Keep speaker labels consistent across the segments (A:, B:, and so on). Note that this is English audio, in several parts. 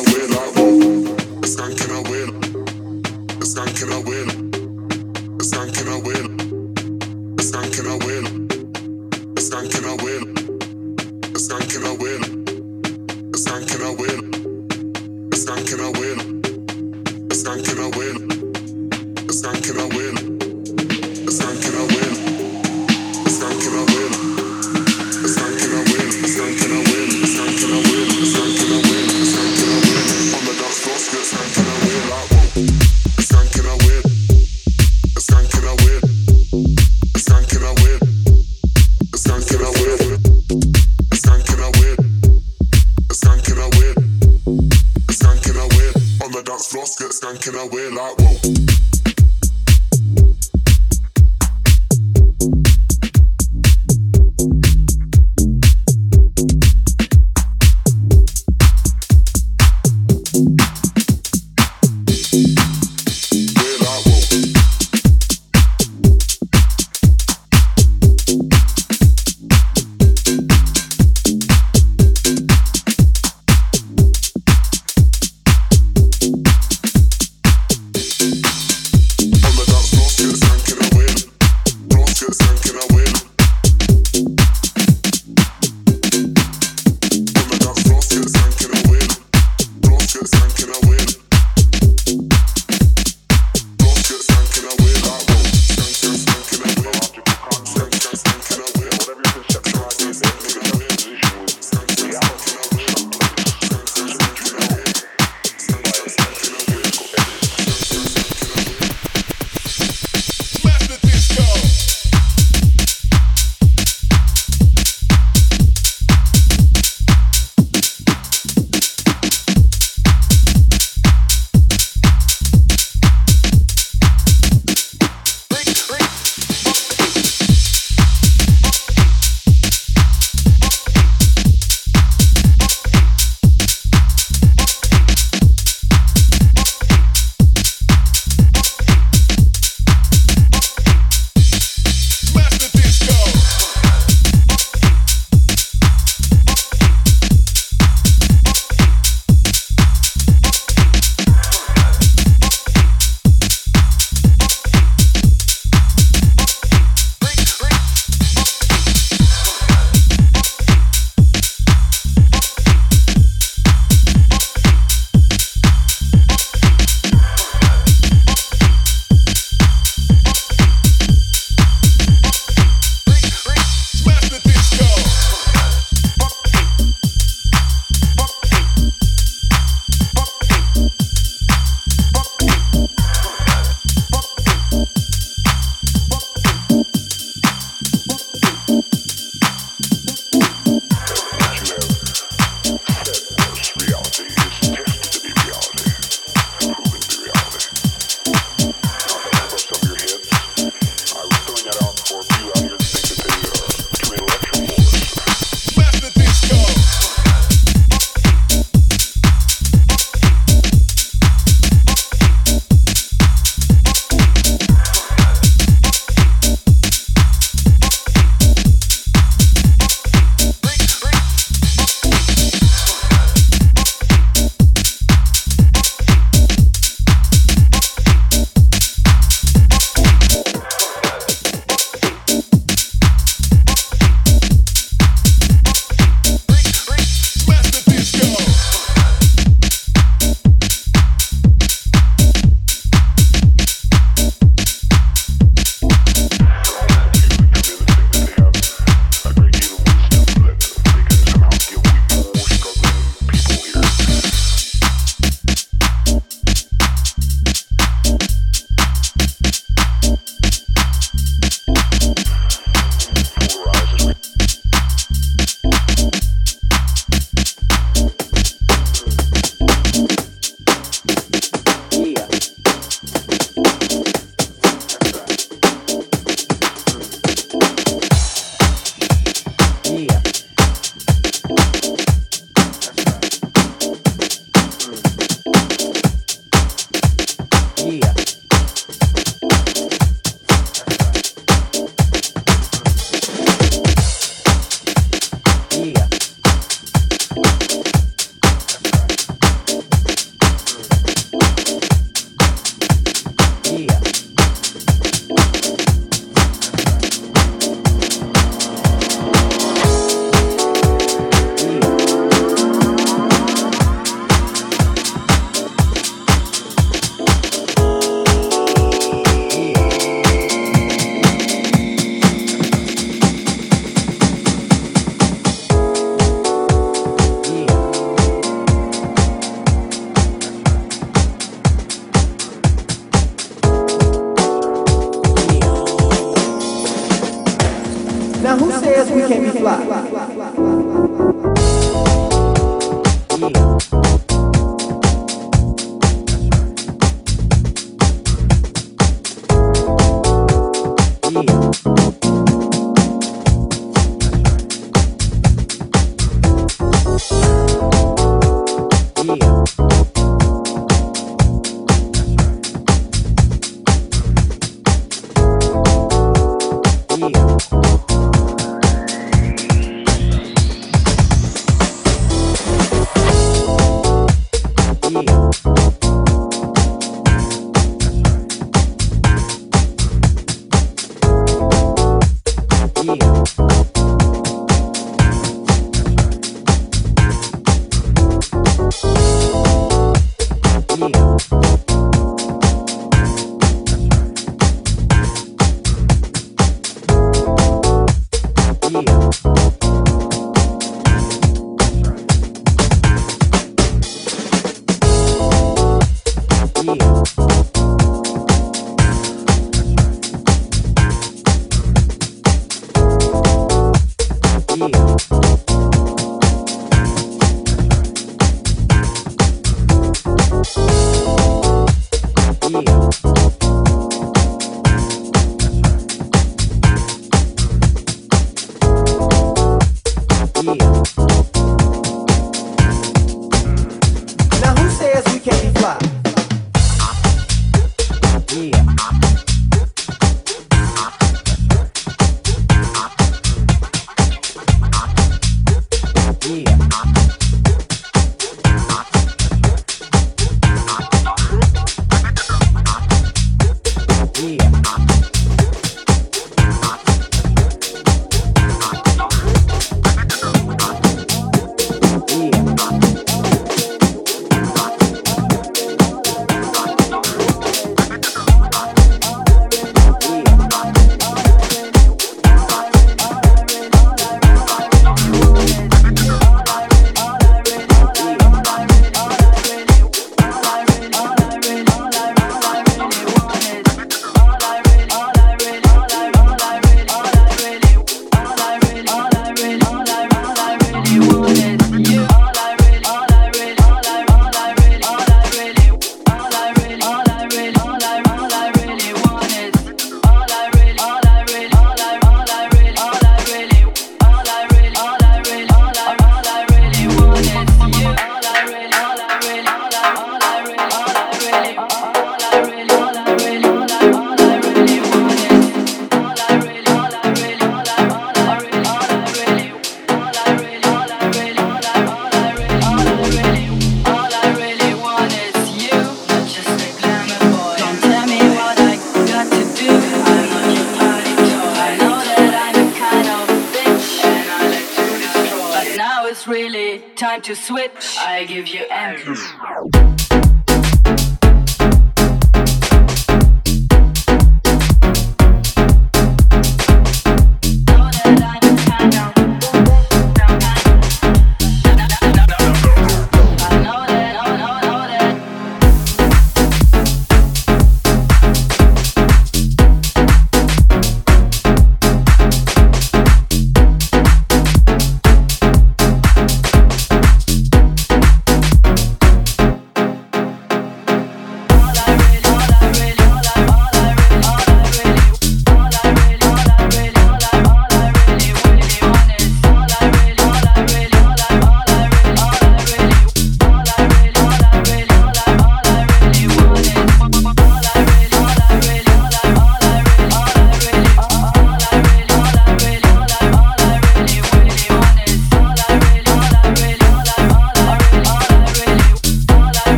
A: where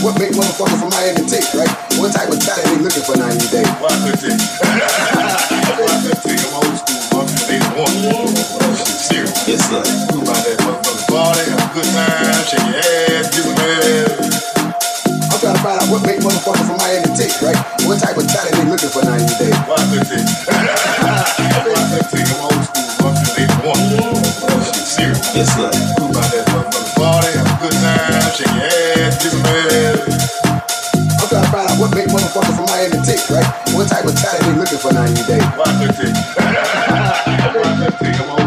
A: What big motherfucker from Miami take, right? What type of talent they looking for 90 days.
B: I'm Serious.
A: Yes, sir.
B: That motherfucker party, have a good time, shake your ass.
A: I'm trying to find out what big motherfucker from Miami take, right? What type of talent they looking for 90 days.
B: I I'm Serious.
A: Yes, sir.
B: Who about that motherfucker party, have a good time shake your ass, give them hell.
A: I'm trying to find out what make motherfuckers from Miami tick, right? What type of talent they looking for 90 days.
B: Why fifteen? Why fifteen? I'm old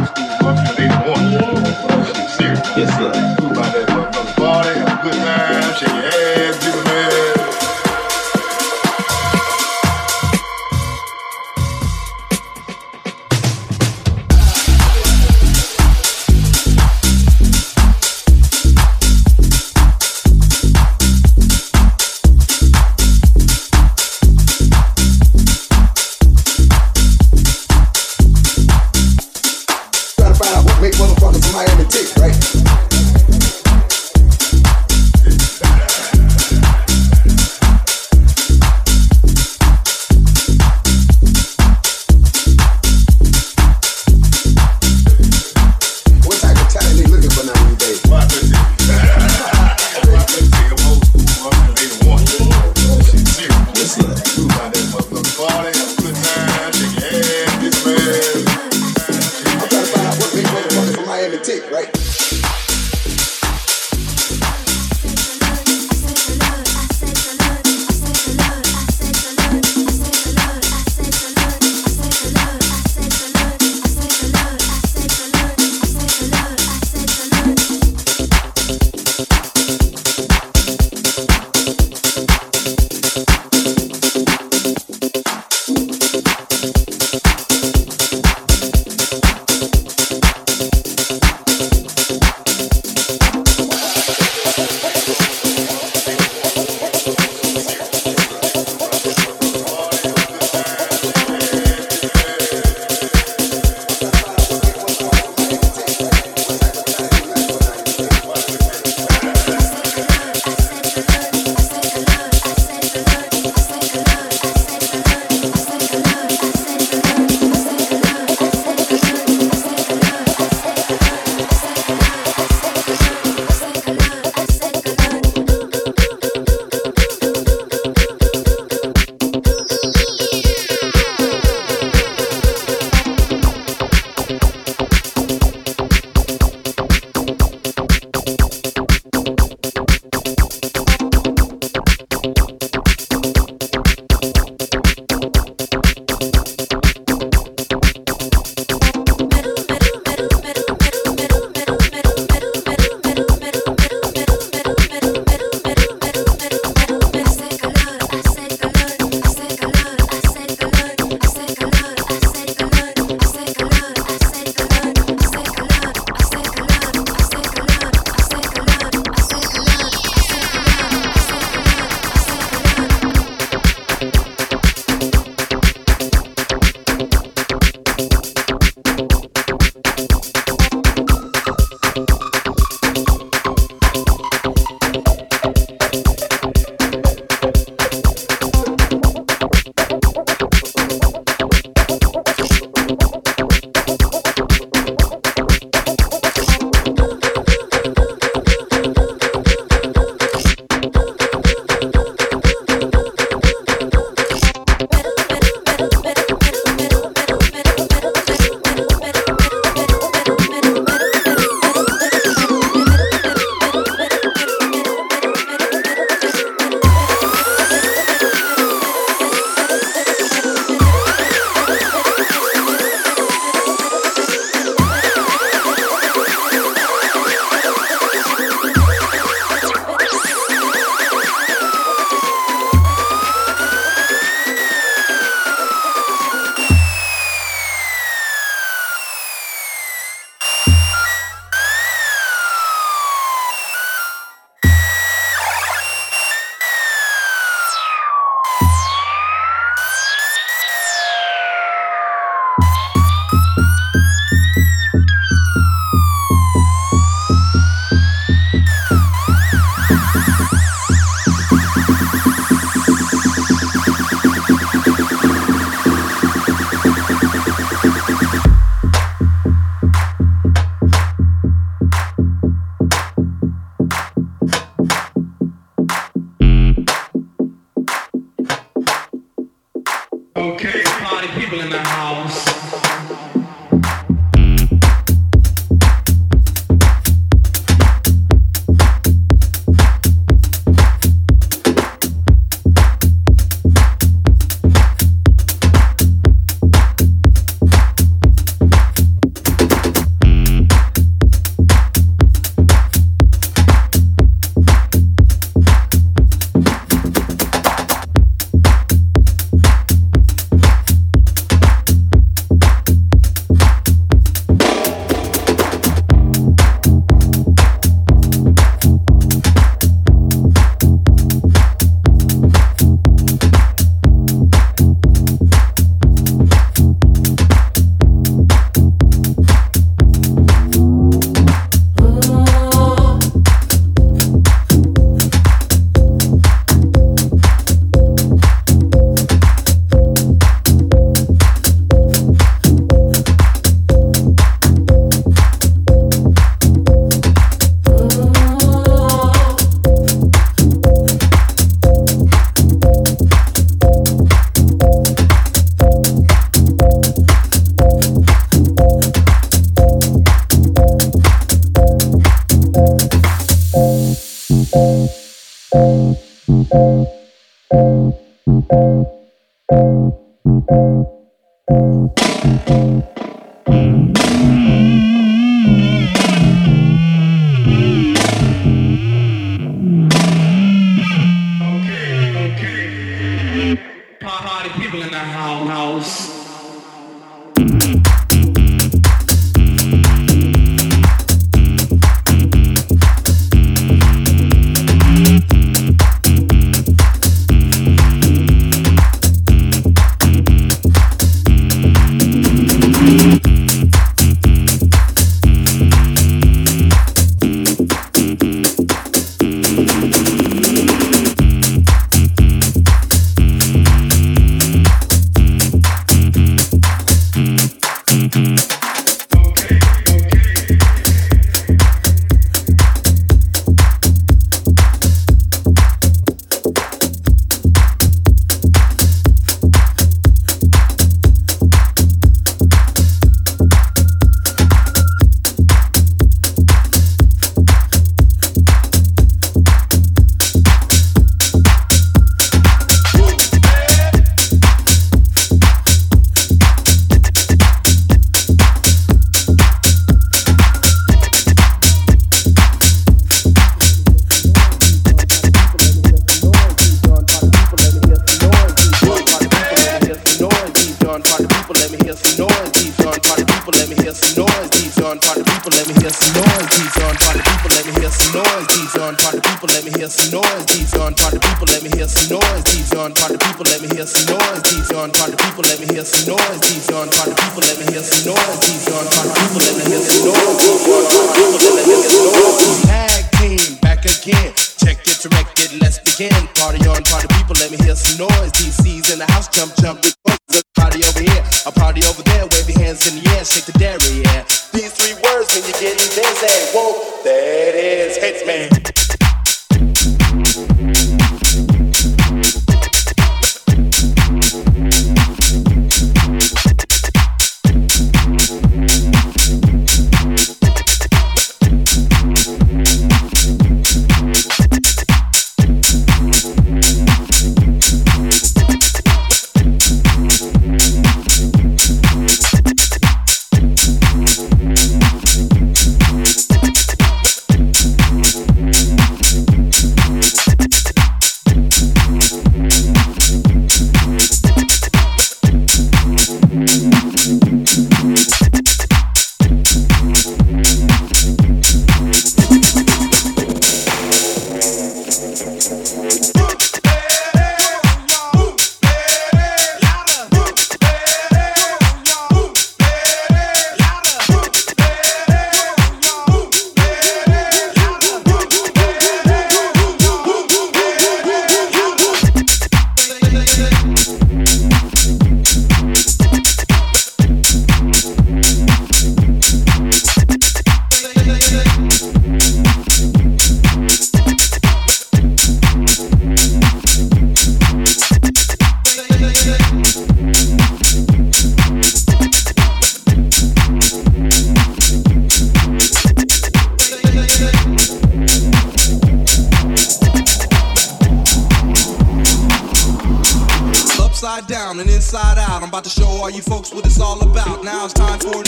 C: all you folks what it's all about. Now it's time for